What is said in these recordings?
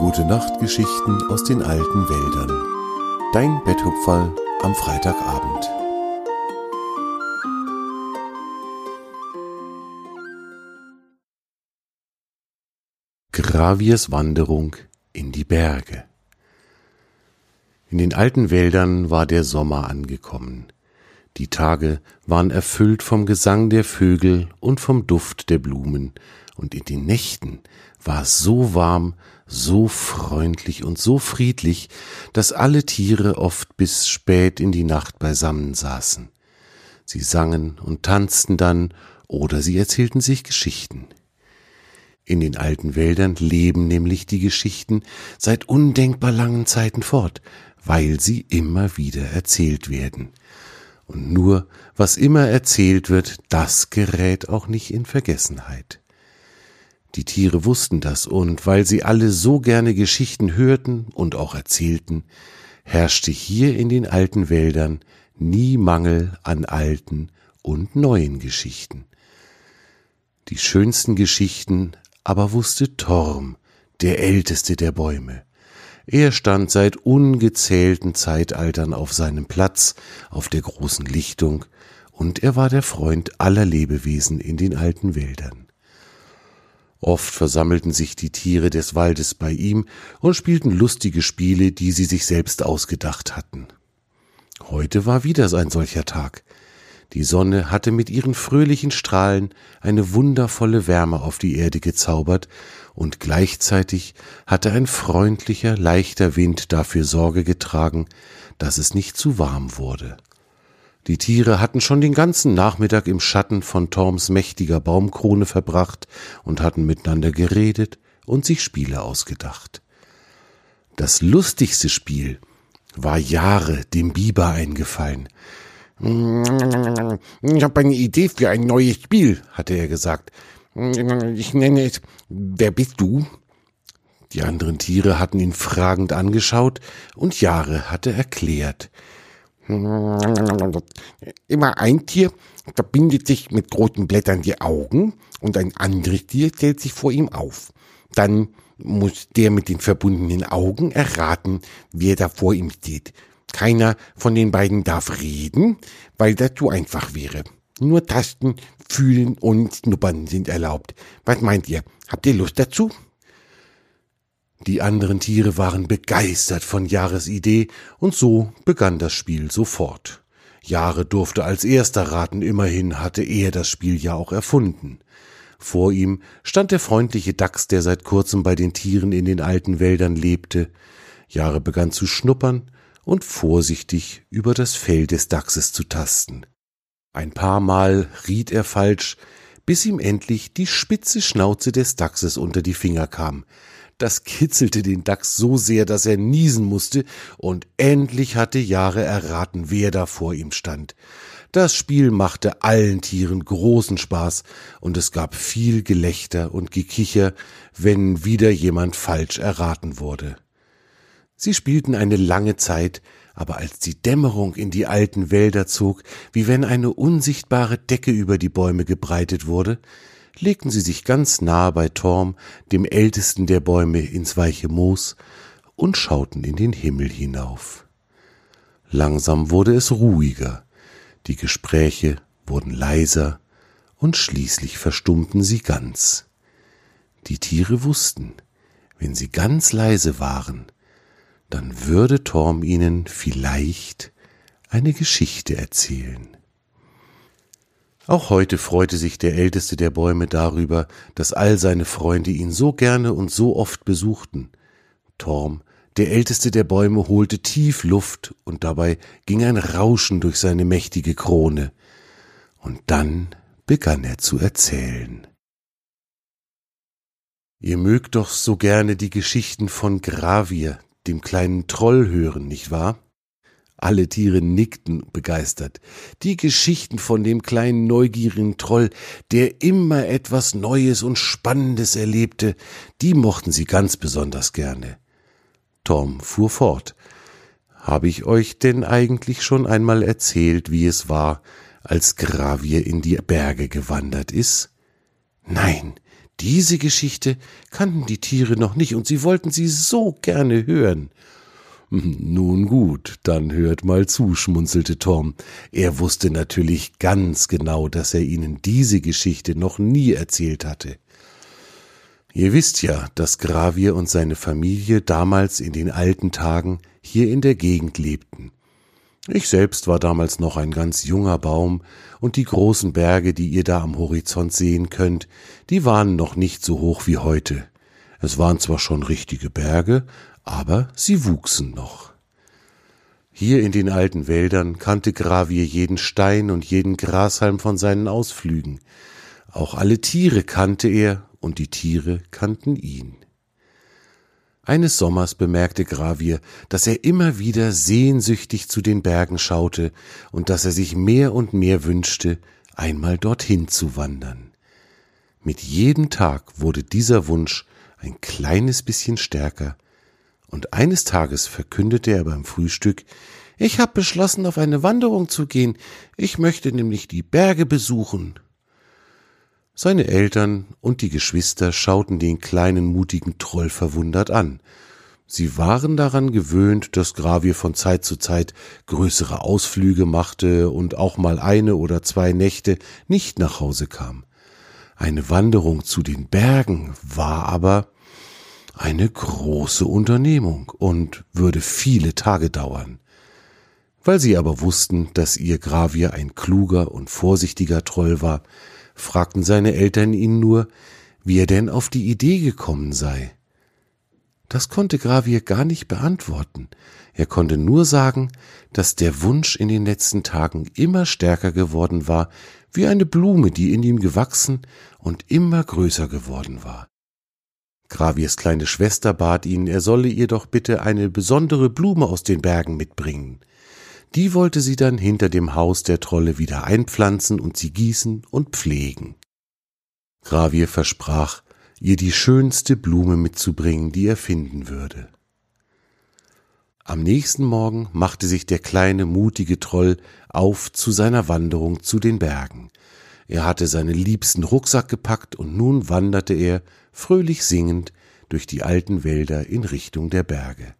Gute Nachtgeschichten aus den alten Wäldern. Dein Betthupferl am Freitagabend. Graviers Wanderung in die Berge. In den alten Wäldern war der Sommer angekommen. Die Tage waren erfüllt vom Gesang der Vögel und vom Duft der Blumen, und in den Nächten war es so warm, so freundlich und so friedlich, dass alle Tiere oft bis spät in die Nacht beisammen saßen. Sie sangen und tanzten dann oder sie erzählten sich Geschichten. In den alten Wäldern leben nämlich die Geschichten seit undenkbar langen Zeiten fort, weil sie immer wieder erzählt werden. Und nur was immer erzählt wird, das gerät auch nicht in Vergessenheit. Die Tiere wussten das, und weil sie alle so gerne Geschichten hörten und auch erzählten, herrschte hier in den alten Wäldern nie Mangel an alten und neuen Geschichten. Die schönsten Geschichten aber wusste Torm, der älteste der Bäume. Er stand seit ungezählten Zeitaltern auf seinem Platz auf der großen Lichtung, und er war der Freund aller Lebewesen in den alten Wäldern. Oft versammelten sich die Tiere des Waldes bei ihm und spielten lustige Spiele, die sie sich selbst ausgedacht hatten. Heute war wieder ein solcher Tag. Die Sonne hatte mit ihren fröhlichen Strahlen eine wundervolle Wärme auf die Erde gezaubert, und gleichzeitig hatte ein freundlicher, leichter Wind dafür Sorge getragen, dass es nicht zu warm wurde. Die Tiere hatten schon den ganzen Nachmittag im Schatten von Torms mächtiger Baumkrone verbracht und hatten miteinander geredet und sich Spiele ausgedacht. Das lustigste Spiel war Jahre dem Biber eingefallen. Ich habe eine Idee für ein neues Spiel, hatte er gesagt. Ich nenne es Wer bist du? Die anderen Tiere hatten ihn fragend angeschaut und Jahre hatte erklärt. Immer ein Tier verbindet sich mit großen Blättern die Augen und ein anderes Tier stellt sich vor ihm auf. Dann muss der mit den verbundenen Augen erraten, wer da vor ihm steht. Keiner von den beiden darf reden, weil das zu einfach wäre. Nur Tasten, Fühlen und Schnuppern sind erlaubt. Was meint ihr? Habt ihr Lust dazu? Die anderen Tiere waren begeistert von Jahres Idee, und so begann das Spiel sofort. Jahre durfte als erster raten, immerhin hatte er das Spiel ja auch erfunden. Vor ihm stand der freundliche Dachs, der seit kurzem bei den Tieren in den alten Wäldern lebte. Jahre begann zu schnuppern und vorsichtig über das Fell des Dachses zu tasten. Ein paar Mal riet er falsch, bis ihm endlich die spitze Schnauze des Dachses unter die Finger kam. Das kitzelte den Dachs so sehr, dass er niesen musste, und endlich hatte Jahre erraten, wer da vor ihm stand. Das Spiel machte allen Tieren großen Spaß, und es gab viel Gelächter und Gekicher, wenn wieder jemand falsch erraten wurde. Sie spielten eine lange Zeit, aber als die Dämmerung in die alten Wälder zog, wie wenn eine unsichtbare Decke über die Bäume gebreitet wurde, legten sie sich ganz nahe bei Torm, dem ältesten der Bäume, ins weiche Moos und schauten in den Himmel hinauf. Langsam wurde es ruhiger, die Gespräche wurden leiser und schließlich verstummten sie ganz. Die Tiere wussten, wenn sie ganz leise waren, dann würde Torm ihnen vielleicht eine Geschichte erzählen. Auch heute freute sich der älteste der Bäume darüber, dass all seine Freunde ihn so gerne und so oft besuchten. Torm, der älteste der Bäume, holte tief Luft, und dabei ging ein Rauschen durch seine mächtige Krone. Und dann begann er zu erzählen. Ihr mögt doch so gerne die Geschichten von Gravier, dem kleinen Troll, hören, nicht wahr? Alle Tiere nickten begeistert. Die Geschichten von dem kleinen neugierigen Troll, der immer etwas Neues und Spannendes erlebte, die mochten sie ganz besonders gerne. Tom fuhr fort. Habe ich euch denn eigentlich schon einmal erzählt, wie es war, als Gravier in die Berge gewandert ist? Nein, diese Geschichte kannten die Tiere noch nicht und sie wollten sie so gerne hören. Nun gut, dann hört mal zu, schmunzelte Tom. Er wusste natürlich ganz genau, dass er ihnen diese Geschichte noch nie erzählt hatte. Ihr wisst ja, dass Gravier und seine Familie damals in den alten Tagen hier in der Gegend lebten. Ich selbst war damals noch ein ganz junger Baum, und die großen Berge, die ihr da am Horizont sehen könnt, die waren noch nicht so hoch wie heute. Es waren zwar schon richtige Berge, aber sie wuchsen noch. Hier in den alten Wäldern kannte Gravier jeden Stein und jeden Grashalm von seinen Ausflügen. Auch alle Tiere kannte er und die Tiere kannten ihn. Eines Sommers bemerkte Gravier, dass er immer wieder sehnsüchtig zu den Bergen schaute und dass er sich mehr und mehr wünschte, einmal dorthin zu wandern. Mit jedem Tag wurde dieser Wunsch ein kleines bisschen stärker, und eines Tages verkündete er beim Frühstück Ich habe beschlossen, auf eine Wanderung zu gehen, ich möchte nämlich die Berge besuchen. Seine Eltern und die Geschwister schauten den kleinen mutigen Troll verwundert an. Sie waren daran gewöhnt, dass Gravier von Zeit zu Zeit größere Ausflüge machte und auch mal eine oder zwei Nächte nicht nach Hause kam. Eine Wanderung zu den Bergen war aber eine große Unternehmung und würde viele Tage dauern. Weil sie aber wussten, dass ihr Gravier ein kluger und vorsichtiger Troll war, fragten seine Eltern ihn nur, wie er denn auf die Idee gekommen sei. Das konnte Gravier gar nicht beantworten. Er konnte nur sagen, dass der Wunsch in den letzten Tagen immer stärker geworden war, wie eine Blume, die in ihm gewachsen und immer größer geworden war. Graviers kleine Schwester bat ihn, er solle ihr doch bitte eine besondere Blume aus den Bergen mitbringen. Die wollte sie dann hinter dem Haus der Trolle wieder einpflanzen und sie gießen und pflegen. Gravier versprach, ihr die schönste Blume mitzubringen, die er finden würde. Am nächsten Morgen machte sich der kleine, mutige Troll auf zu seiner Wanderung zu den Bergen. Er hatte seinen liebsten Rucksack gepackt und nun wanderte er, fröhlich singend, durch die alten Wälder in Richtung der Berge.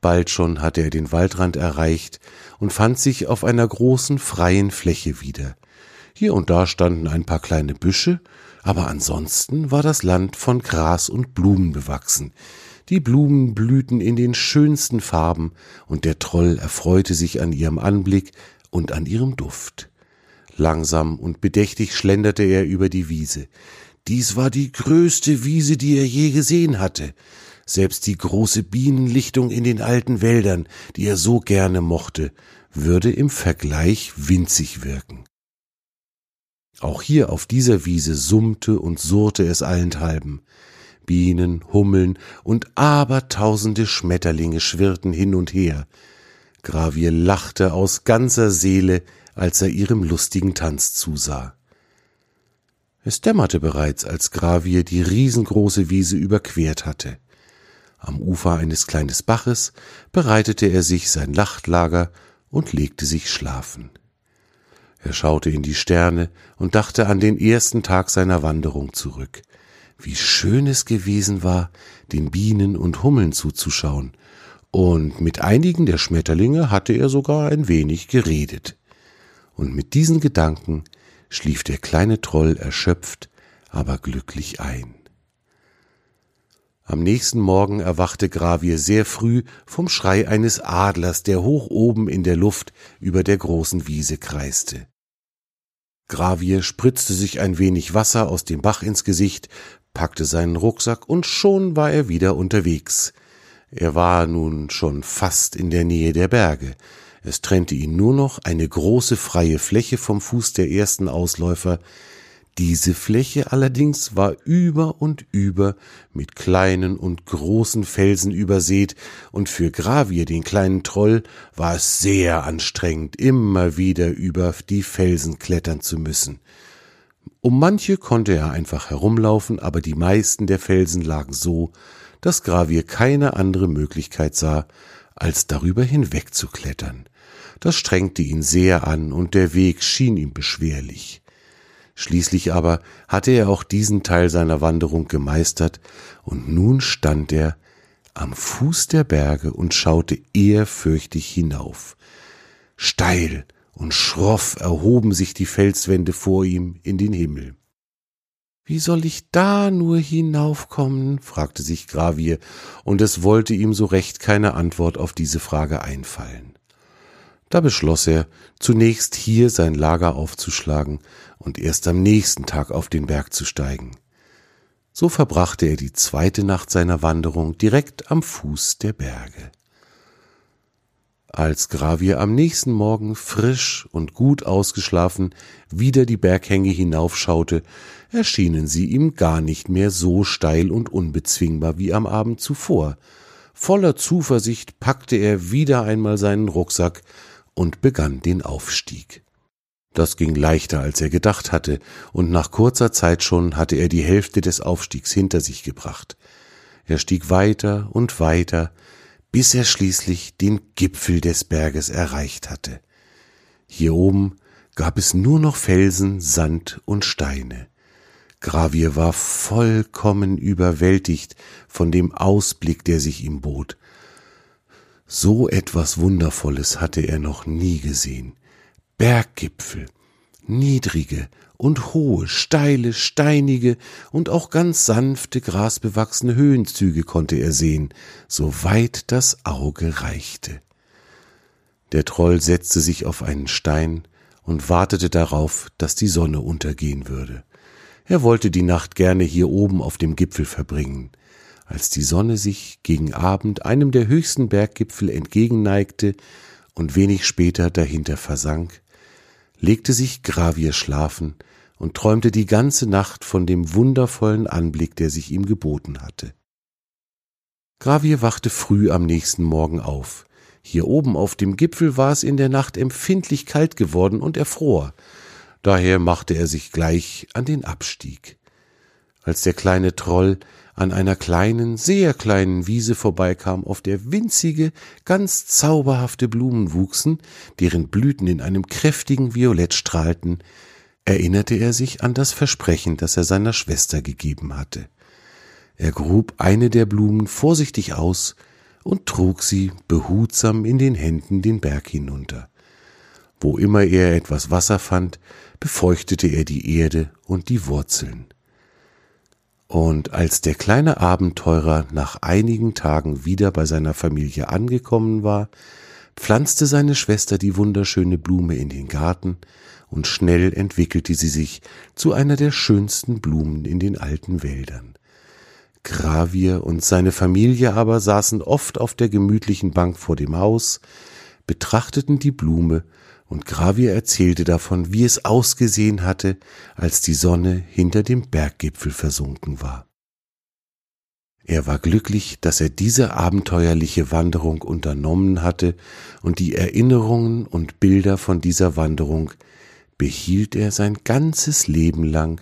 Bald schon hatte er den Waldrand erreicht und fand sich auf einer großen freien Fläche wieder. Hier und da standen ein paar kleine Büsche, aber ansonsten war das Land von Gras und Blumen bewachsen. Die Blumen blühten in den schönsten Farben, und der Troll erfreute sich an ihrem Anblick und an ihrem Duft. Langsam und bedächtig schlenderte er über die Wiese. Dies war die größte Wiese, die er je gesehen hatte. Selbst die große Bienenlichtung in den alten Wäldern, die er so gerne mochte, würde im Vergleich winzig wirken. Auch hier auf dieser Wiese summte und surrte es allenthalben. Bienen, Hummeln und abertausende Schmetterlinge schwirrten hin und her. Gravier lachte aus ganzer Seele, als er ihrem lustigen Tanz zusah. Es dämmerte bereits, als Gravier die riesengroße Wiese überquert hatte. Am Ufer eines kleinen Baches bereitete er sich sein Lachtlager und legte sich schlafen. Er schaute in die Sterne und dachte an den ersten Tag seiner Wanderung zurück. Wie schön es gewesen war, den Bienen und Hummeln zuzuschauen, und mit einigen der Schmetterlinge hatte er sogar ein wenig geredet. Und mit diesen Gedanken schlief der kleine Troll erschöpft, aber glücklich ein. Am nächsten Morgen erwachte Gravier sehr früh vom Schrei eines Adlers, der hoch oben in der Luft über der großen Wiese kreiste. Gravier spritzte sich ein wenig Wasser aus dem Bach ins Gesicht, packte seinen Rucksack und schon war er wieder unterwegs. Er war nun schon fast in der Nähe der Berge. Es trennte ihn nur noch eine große freie Fläche vom Fuß der ersten Ausläufer, diese Fläche allerdings war über und über mit kleinen und großen Felsen übersät, und für Gravier, den kleinen Troll, war es sehr anstrengend, immer wieder über die Felsen klettern zu müssen. Um manche konnte er einfach herumlaufen, aber die meisten der Felsen lagen so, dass Gravier keine andere Möglichkeit sah, als darüber hinwegzuklettern. Das strengte ihn sehr an, und der Weg schien ihm beschwerlich. Schließlich aber hatte er auch diesen Teil seiner Wanderung gemeistert, und nun stand er am Fuß der Berge und schaute ehrfürchtig hinauf. Steil und schroff erhoben sich die Felswände vor ihm in den Himmel. Wie soll ich da nur hinaufkommen? fragte sich Gravier, und es wollte ihm so recht keine Antwort auf diese Frage einfallen. Da beschloss er, zunächst hier sein Lager aufzuschlagen und erst am nächsten Tag auf den Berg zu steigen. So verbrachte er die zweite Nacht seiner Wanderung direkt am Fuß der Berge. Als Gravier am nächsten Morgen frisch und gut ausgeschlafen wieder die Berghänge hinaufschaute, erschienen sie ihm gar nicht mehr so steil und unbezwingbar wie am Abend zuvor. Voller Zuversicht packte er wieder einmal seinen Rucksack und begann den Aufstieg. Das ging leichter, als er gedacht hatte, und nach kurzer Zeit schon hatte er die Hälfte des Aufstiegs hinter sich gebracht. Er stieg weiter und weiter, bis er schließlich den Gipfel des Berges erreicht hatte. Hier oben gab es nur noch Felsen, Sand und Steine. Gravier war vollkommen überwältigt von dem Ausblick, der sich ihm bot. So etwas Wundervolles hatte er noch nie gesehen. Berggipfel, niedrige und hohe, steile, steinige und auch ganz sanfte, grasbewachsene Höhenzüge konnte er sehen, so weit das Auge reichte. Der Troll setzte sich auf einen Stein und wartete darauf, dass die Sonne untergehen würde. Er wollte die Nacht gerne hier oben auf dem Gipfel verbringen. Als die Sonne sich gegen Abend einem der höchsten Berggipfel entgegenneigte und wenig später dahinter versank, legte sich Gravier schlafen und träumte die ganze Nacht von dem wundervollen Anblick, der sich ihm geboten hatte. Gravier wachte früh am nächsten Morgen auf. Hier oben auf dem Gipfel war es in der Nacht empfindlich kalt geworden und erfror. Daher machte er sich gleich an den Abstieg. Als der kleine Troll an einer kleinen, sehr kleinen Wiese vorbeikam, auf der winzige, ganz zauberhafte Blumen wuchsen, deren Blüten in einem kräftigen Violett strahlten, erinnerte er sich an das Versprechen, das er seiner Schwester gegeben hatte. Er grub eine der Blumen vorsichtig aus und trug sie behutsam in den Händen den Berg hinunter. Wo immer er etwas Wasser fand, befeuchtete er die Erde und die Wurzeln. Und als der kleine Abenteurer nach einigen Tagen wieder bei seiner Familie angekommen war, pflanzte seine Schwester die wunderschöne Blume in den Garten, und schnell entwickelte sie sich zu einer der schönsten Blumen in den alten Wäldern. Gravier und seine Familie aber saßen oft auf der gemütlichen Bank vor dem Haus, betrachteten die Blume, und Gravier erzählte davon, wie es ausgesehen hatte, als die Sonne hinter dem Berggipfel versunken war. Er war glücklich, dass er diese abenteuerliche Wanderung unternommen hatte, und die Erinnerungen und Bilder von dieser Wanderung behielt er sein ganzes Leben lang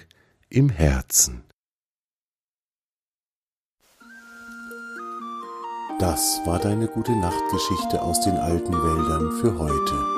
im Herzen. Das war deine gute Nachtgeschichte aus den alten Wäldern für heute.